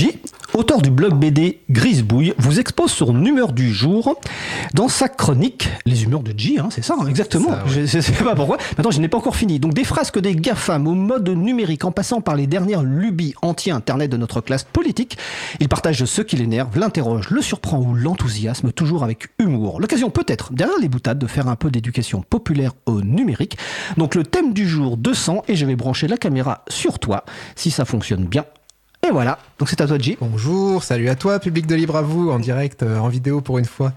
J, auteur du blog BD Grisebouille, vous expose son humeur du jour dans sa chronique Les humeurs de J, hein, c'est ça, hein, exactement. Je ne sais pas pourquoi. Maintenant, je n'ai pas encore fini. Donc, des phrases que des GAFAM au mode numérique en passant par les dernières lubies anti-internet de notre classe politique, il partage ce qui l'énerve, l'interroge, le surprend ou l'enthousiasme, toujours avec humour. L'occasion peut-être, derrière les boutades, de faire un peu d'éducation populaire au numérique. Donc, le thème du jour 200, et je vais brancher la caméra sur toi. Si ça fonctionne bien, et voilà, donc c'est à toi J. Bonjour, salut à toi, public de Libre à vous, en direct, euh, en vidéo pour une fois.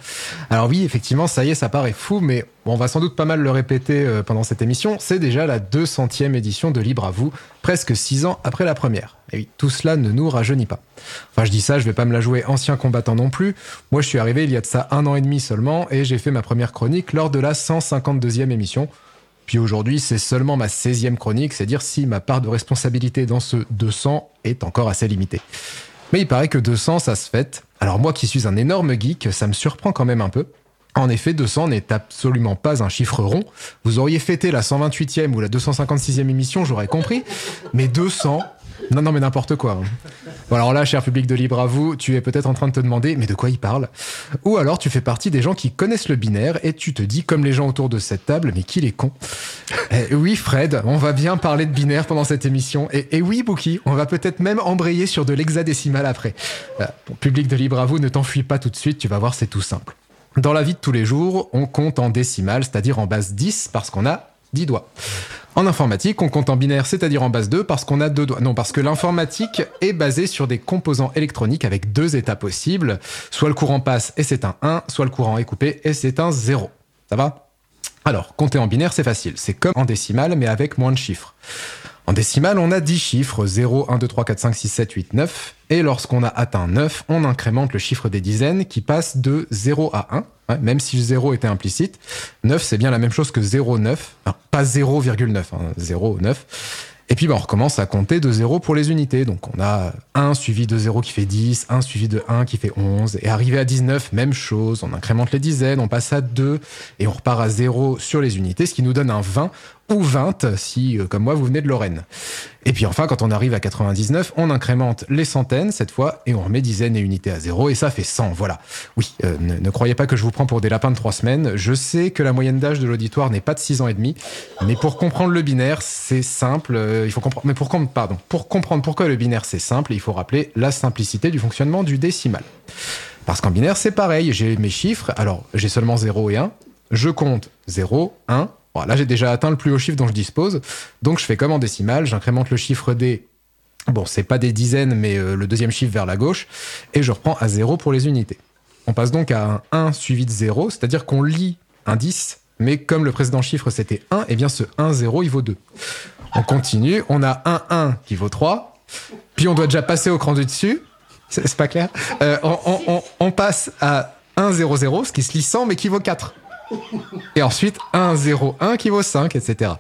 Alors oui, effectivement, ça y est, ça paraît fou, mais on va sans doute pas mal le répéter euh, pendant cette émission. C'est déjà la 200e édition de Libre à vous, presque 6 ans après la première. Et oui, tout cela ne nous rajeunit pas. Enfin, je dis ça, je vais pas me la jouer ancien combattant non plus. Moi, je suis arrivé il y a de ça un an et demi seulement, et j'ai fait ma première chronique lors de la 152e émission. Puis aujourd'hui, c'est seulement ma 16e chronique, c'est dire si ma part de responsabilité dans ce 200 est encore assez limitée. Mais il paraît que 200, ça se fête. Alors moi qui suis un énorme geek, ça me surprend quand même un peu. En effet, 200 n'est absolument pas un chiffre rond. Vous auriez fêté la 128e ou la 256e émission, j'aurais compris. Mais 200, non, non, mais n'importe quoi. Hein. Bon, alors là, cher public de Libre à vous, tu es peut-être en train de te demander, mais de quoi il parle? Ou alors tu fais partie des gens qui connaissent le binaire et tu te dis, comme les gens autour de cette table, mais qu'il est con. Eh, oui, Fred, on va bien parler de binaire pendant cette émission. Et, oui, Bookie, on va peut-être même embrayer sur de l'hexadécimal après. Euh, public de Libre à vous, ne t'enfuis pas tout de suite, tu vas voir, c'est tout simple. Dans la vie de tous les jours, on compte en décimal, c'est-à-dire en base 10, parce qu'on a 10 doigts. En informatique, on compte en binaire, c'est-à-dire en base 2, parce qu'on a deux doigts. Non, parce que l'informatique est basée sur des composants électroniques avec deux états possibles. Soit le courant passe et c'est un 1, soit le courant est coupé et c'est un 0. Ça va? Alors, compter en binaire, c'est facile. C'est comme en décimal, mais avec moins de chiffres. En décimal, on a 10 chiffres, 0, 1, 2, 3, 4, 5, 6, 7, 8, 9. Et lorsqu'on a atteint 9, on incrémente le chiffre des dizaines qui passe de 0 à 1, même si le 0 était implicite. 9, c'est bien la même chose que 0,9, pas 0,9, hein, 0,9. Et puis bah, on recommence à compter de 0 pour les unités. Donc on a 1 suivi de 0 qui fait 10, 1 suivi de 1 qui fait 11. Et arrivé à 19, même chose, on incrémente les dizaines, on passe à 2 et on repart à 0 sur les unités, ce qui nous donne un 20 ou 20 si, euh, comme moi, vous venez de Lorraine. Et puis enfin, quand on arrive à 99, on incrémente les centaines cette fois et on remet dizaines et unités à zéro et ça fait 100. Voilà. Oui, euh, ne, croyez pas que je vous prends pour des lapins de trois semaines. Je sais que la moyenne d'âge de l'auditoire n'est pas de 6 ans et demi, mais pour comprendre le binaire, c'est simple. Euh, il faut comprendre. Mais pour, pardon, pour comprendre pourquoi le binaire c'est simple, il faut rappeler la simplicité du fonctionnement du décimal. Parce qu'en binaire, c'est pareil. J'ai mes chiffres. Alors, j'ai seulement 0 et 1. Je compte 0, 1, là, j'ai déjà atteint le plus haut chiffre dont je dispose. Donc, je fais comme en décimal, j'incrémente le chiffre des. Bon, c'est pas des dizaines, mais euh, le deuxième chiffre vers la gauche. Et je reprends à 0 pour les unités. On passe donc à un 1 suivi de 0, c'est-à-dire qu'on lit un 10, mais comme le précédent chiffre c'était 1, et eh bien ce 1, 0, il vaut 2. On continue, on a un 1 qui vaut 3, puis on doit déjà passer au cran du dessus. C'est pas clair euh, on, on, on, passe à 1, 0, 0, ce qui se lit 100, mais qui vaut 4. Et ensuite 1, 0, 1 qui vaut 5, etc.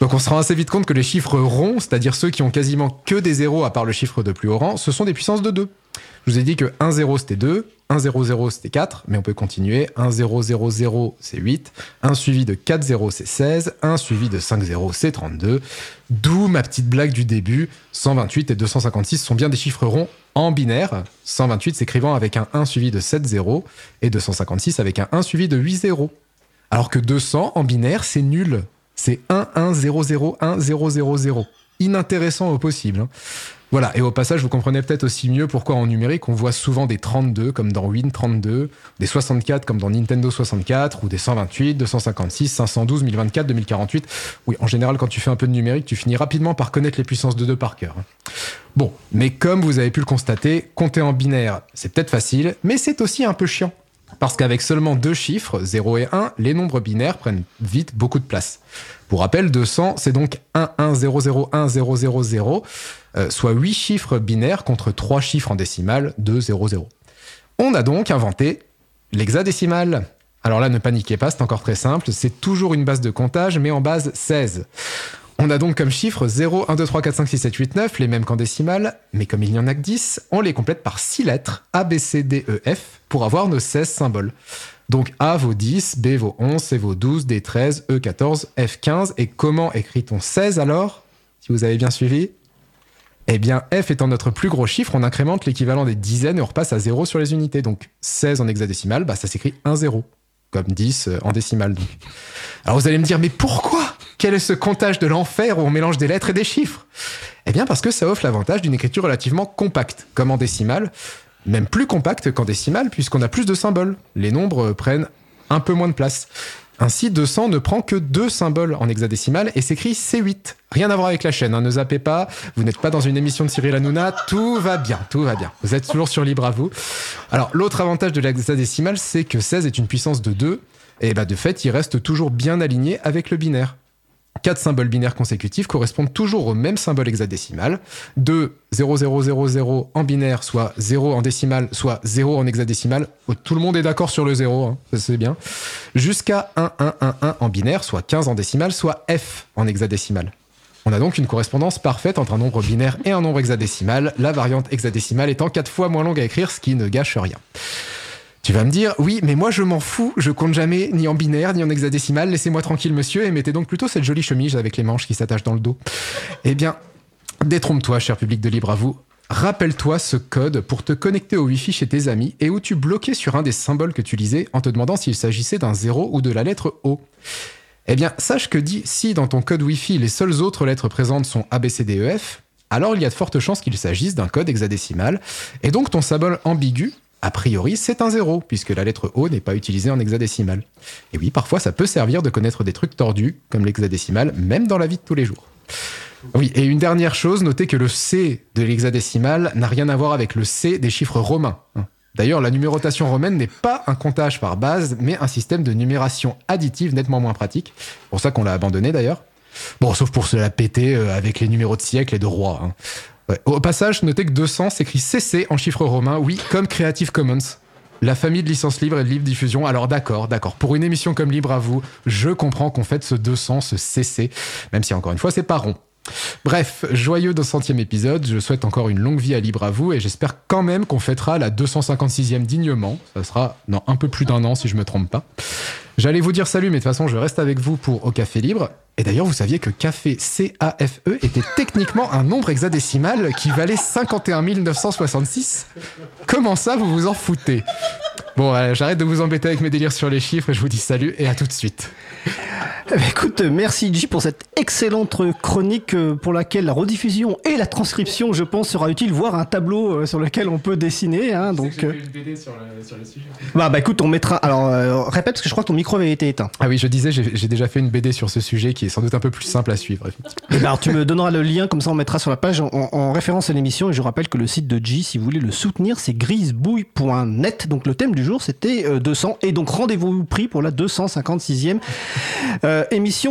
Donc on se rend assez vite compte que les chiffres ronds, c'est-à-dire ceux qui ont quasiment que des zéros à part le chiffre de plus haut rang, ce sont des puissances de 2. Je vous ai dit que 1, 0 c'était 2, 1, 0, 0 c'était 4, mais on peut continuer. 1, 0, 0, 0 c'est 8, 1 suivi de 4, 0 c'est 16, 1 suivi de 5, 0 c'est 32. D'où ma petite blague du début, 128 et 256 sont bien des chiffres ronds en binaire, 128 s'écrivant avec un 1 suivi de 7 0 et 256 avec un 1 suivi de 8 0. Alors que 200 en binaire, c'est nul. C'est 1 1 0 0 1 0 0 0. Inintéressant au possible. Hein. Voilà, et au passage, vous comprenez peut-être aussi mieux pourquoi en numérique, on voit souvent des 32 comme dans Win32, des 64 comme dans Nintendo 64, ou des 128, 256, 512, 1024, 2048. Oui, en général, quand tu fais un peu de numérique, tu finis rapidement par connaître les puissances de 2 par cœur. Hein. Bon, mais comme vous avez pu le constater, compter en binaire, c'est peut-être facile, mais c'est aussi un peu chiant. Parce qu'avec seulement deux chiffres, 0 et 1, les nombres binaires prennent vite beaucoup de place. Pour rappel, 200, c'est donc 1 1 0 0 1 0 0 0, soit 8 chiffres binaires contre 3 chiffres en décimale, 2 0 0. On a donc inventé l'hexadécimal. Alors là, ne paniquez pas, c'est encore très simple, c'est toujours une base de comptage, mais en base 16. On a donc comme chiffre 0, 1, 2, 3, 4, 5, 6, 7, 8, 9, les mêmes qu'en décimale, mais comme il n'y en a que 10, on les complète par 6 lettres, A, B, C, D, E, F, pour avoir nos 16 symboles. Donc A vaut 10, B vaut 11, C vaut 12, D 13, E 14, F 15. Et comment écrit-on 16 alors Si vous avez bien suivi? Eh bien, F étant notre plus gros chiffre, on incrémente l'équivalent des dizaines et on repasse à 0 sur les unités. Donc 16 en hexadécimal, bah, ça s'écrit 1 0, comme 10 euh, en décimale. Alors vous allez me dire, mais pourquoi? Quel est ce comptage de l'enfer où on mélange des lettres et des chiffres? Eh bien parce que ça offre l'avantage d'une écriture relativement compacte, comme en décimale, même plus compacte qu'en décimale puisqu'on a plus de symboles. Les nombres prennent un peu moins de place. Ainsi, 200 ne prend que deux symboles en hexadécimal et s'écrit C8. Rien à voir avec la chaîne, hein, ne zappez pas, vous n'êtes pas dans une émission de Cyril Hanouna, tout va bien, tout va bien. Vous êtes toujours sur libre à vous. Alors, l'autre avantage de l'hexadécimal, c'est que 16 est une puissance de 2, et bah de fait, il reste toujours bien aligné avec le binaire. Quatre symboles binaires consécutifs correspondent toujours au même symbole hexadécimal. 2, 0, 0, 0, 0 en binaire, soit 0 en décimal, soit 0 en hexadécimal. Oh, tout le monde est d'accord sur le 0, hein, ça c'est bien. Jusqu'à 1, 1, 1, 1 en binaire, soit 15 en décimal, soit F en hexadécimal. On a donc une correspondance parfaite entre un nombre binaire et un nombre hexadécimal, la variante hexadécimale étant 4 fois moins longue à écrire, ce qui ne gâche rien. Tu vas me dire, oui, mais moi je m'en fous, je compte jamais ni en binaire ni en hexadécimal, laissez-moi tranquille monsieur, et mettez donc plutôt cette jolie chemise avec les manches qui s'attachent dans le dos. Eh bien, détrompe-toi, cher public de Libre à vous. Rappelle-toi ce code pour te connecter au Wi-Fi chez tes amis et où tu bloquais sur un des symboles que tu lisais en te demandant s'il s'agissait d'un 0 ou de la lettre O. Eh bien, sache que si dans ton code Wi-Fi les seules autres lettres présentes sont ABCDEF, alors il y a de fortes chances qu'il s'agisse d'un code hexadécimal, et donc ton symbole ambigu a priori, c'est un zéro, puisque la lettre O n'est pas utilisée en hexadécimal. Et oui, parfois, ça peut servir de connaître des trucs tordus, comme l'hexadécimal, même dans la vie de tous les jours. Oui, et une dernière chose, notez que le C de l'hexadécimal n'a rien à voir avec le C des chiffres romains. D'ailleurs, la numérotation romaine n'est pas un comptage par base, mais un système de numération additive nettement moins pratique. Pour ça qu'on l'a abandonné d'ailleurs. Bon, sauf pour se la péter euh, avec les numéros de siècle et de roi. Hein. Au passage, notez que 200 s'écrit CC en chiffres romains, oui, comme Creative Commons. La famille de licence libre et de libre diffusion. Alors d'accord, d'accord. Pour une émission comme Libre à vous, je comprends qu'on fête ce 200, ce CC, même si encore une fois, c'est pas rond. Bref, joyeux 200e épisode, je souhaite encore une longue vie à Libre à vous et j'espère quand même qu'on fêtera la 256e dignement. Ça sera dans un peu plus d'un an si je me trompe pas. J'allais vous dire salut, mais de toute façon, je reste avec vous pour Au Café Libre. Et d'ailleurs, vous saviez que café C-A-F-E était techniquement un nombre hexadécimal qui valait 51 966 Comment ça, vous vous en foutez? Bon, j'arrête de vous embêter avec mes délires sur les chiffres je vous dis salut et à tout de suite. Eh ben, écoute, merci J pour cette excellente chronique euh, pour laquelle la rediffusion et la transcription, je pense, sera utile, voire un tableau euh, sur lequel on peut dessiner. Hein, donc, euh... une BD sur le, sur le, sujet. Bah, bah écoute, on mettra. Alors, euh, répète parce que je crois que ton micro avait été éteint. Ah oui, je disais, j'ai déjà fait une BD sur ce sujet qui est sans doute un peu plus simple à suivre. Eh ben, alors, tu me donneras le lien, comme ça on mettra sur la page en, en référence à l'émission. Et je rappelle que le site de J, si vous voulez le soutenir, c'est grisebouille.net. Donc le thème du jour, c'était 200. Et donc rendez-vous pris pour la 256e émission